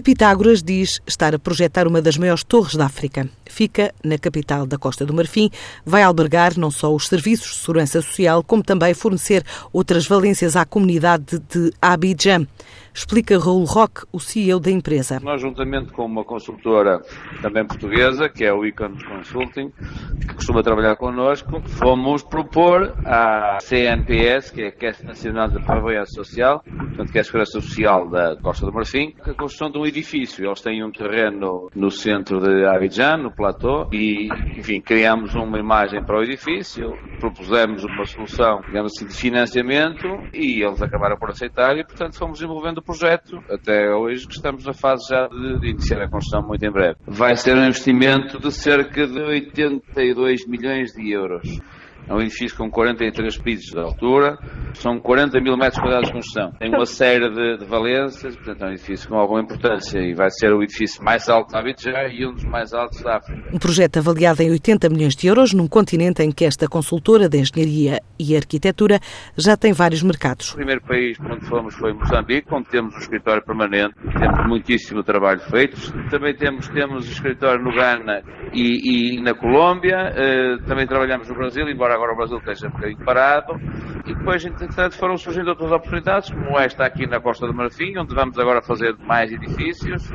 A Pitágoras diz estar a projetar uma das maiores torres da África. Fica na capital da Costa do Marfim, vai albergar não só os serviços de segurança social, como também fornecer outras valências à comunidade de Abidjan. Explica Raul Roque, o CEO da empresa. Nós, juntamente com uma consultora também portuguesa, que é o Icon Consulting, que costuma trabalhar connosco, fomos propor à CNPS, que é a Caixa Nacional de Previdência Social, portanto, que é a Segurança Social da Costa do Marfim, a construção de um edifício. Eles têm um terreno no centro de Abidjan, no platô, e, enfim, criamos uma imagem para o edifício, propusemos uma solução, digamos assim, de financiamento, e eles acabaram por aceitar, e, portanto, fomos desenvolvendo o projeto, até hoje, que estamos na fase já de iniciar a construção muito em breve. Vai ser um investimento de cerca de 82 milhões de euros. É um edifício com 43 pisos de altura, são 40 mil metros quadrados de construção. Tem uma série de, de, valências, portanto é um edifício com alguma importância e vai ser o edifício mais alto da Abidjan e um dos mais altos da África. Um projeto avaliado em 80 milhões de euros num continente em que esta consultora de engenharia e arquitetura já tem vários mercados. O primeiro país onde fomos foi Moçambique, onde temos um escritório permanente, temos muitíssimo trabalho feito. Também temos, temos escritório no Ghana e, e na Colômbia, uh, também trabalhamos no Brasil, embora agora o Brasil esteja um bocadinho parado. E depois, entretanto, foram surgindo outras oportunidades, como esta aqui na Costa do Marfim, onde vamos agora fazer mais edifícios.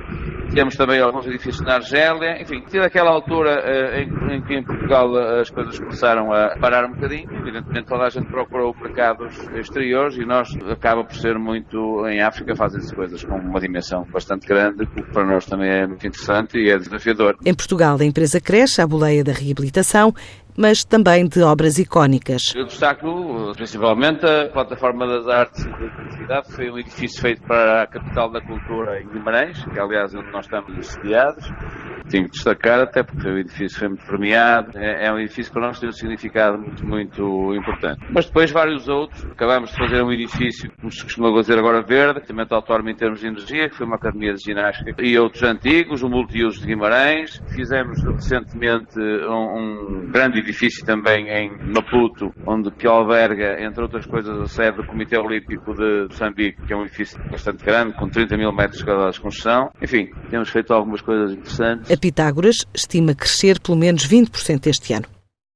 Temos também alguns edifícios na Argélia. Enfim, desde aquela altura uh, em, que em Portugal uh, as coisas começaram a parar um bocadinho, evidentemente toda a gente procurou mercados exteriores e nós acaba por ser muito em África fazem-se coisas com uma dimensão bastante grande, o que para nós também é muito interessante e é desafiador. Em Portugal, a empresa cresce à boleia da reabilitação mas também de obras icónicas. Eu destaco principalmente a Plataforma das Artes e da que foi um edifício feito para a capital da cultura em Guimarães, que é aliás onde nós estamos sediados. Tenho que destacar, até porque o edifício foi muito premiado, é, é um edifício para nós tem um significado muito, muito importante. Mas depois vários outros, acabamos de fazer um edifício, como se costuma dizer agora, verde, também autónomo em termos de energia, que foi uma academia de ginástica, e outros antigos, o multiuso de Guimarães. Fizemos recentemente um, um grande edifício também em Maputo, onde que alberga, entre outras coisas, a sede do Comitê Olímpico de Moçambique, que é um edifício bastante grande, com 30 mil metros quadrados de construção. Enfim, temos feito algumas coisas interessantes. A Pitágoras estima crescer pelo menos 20% este ano.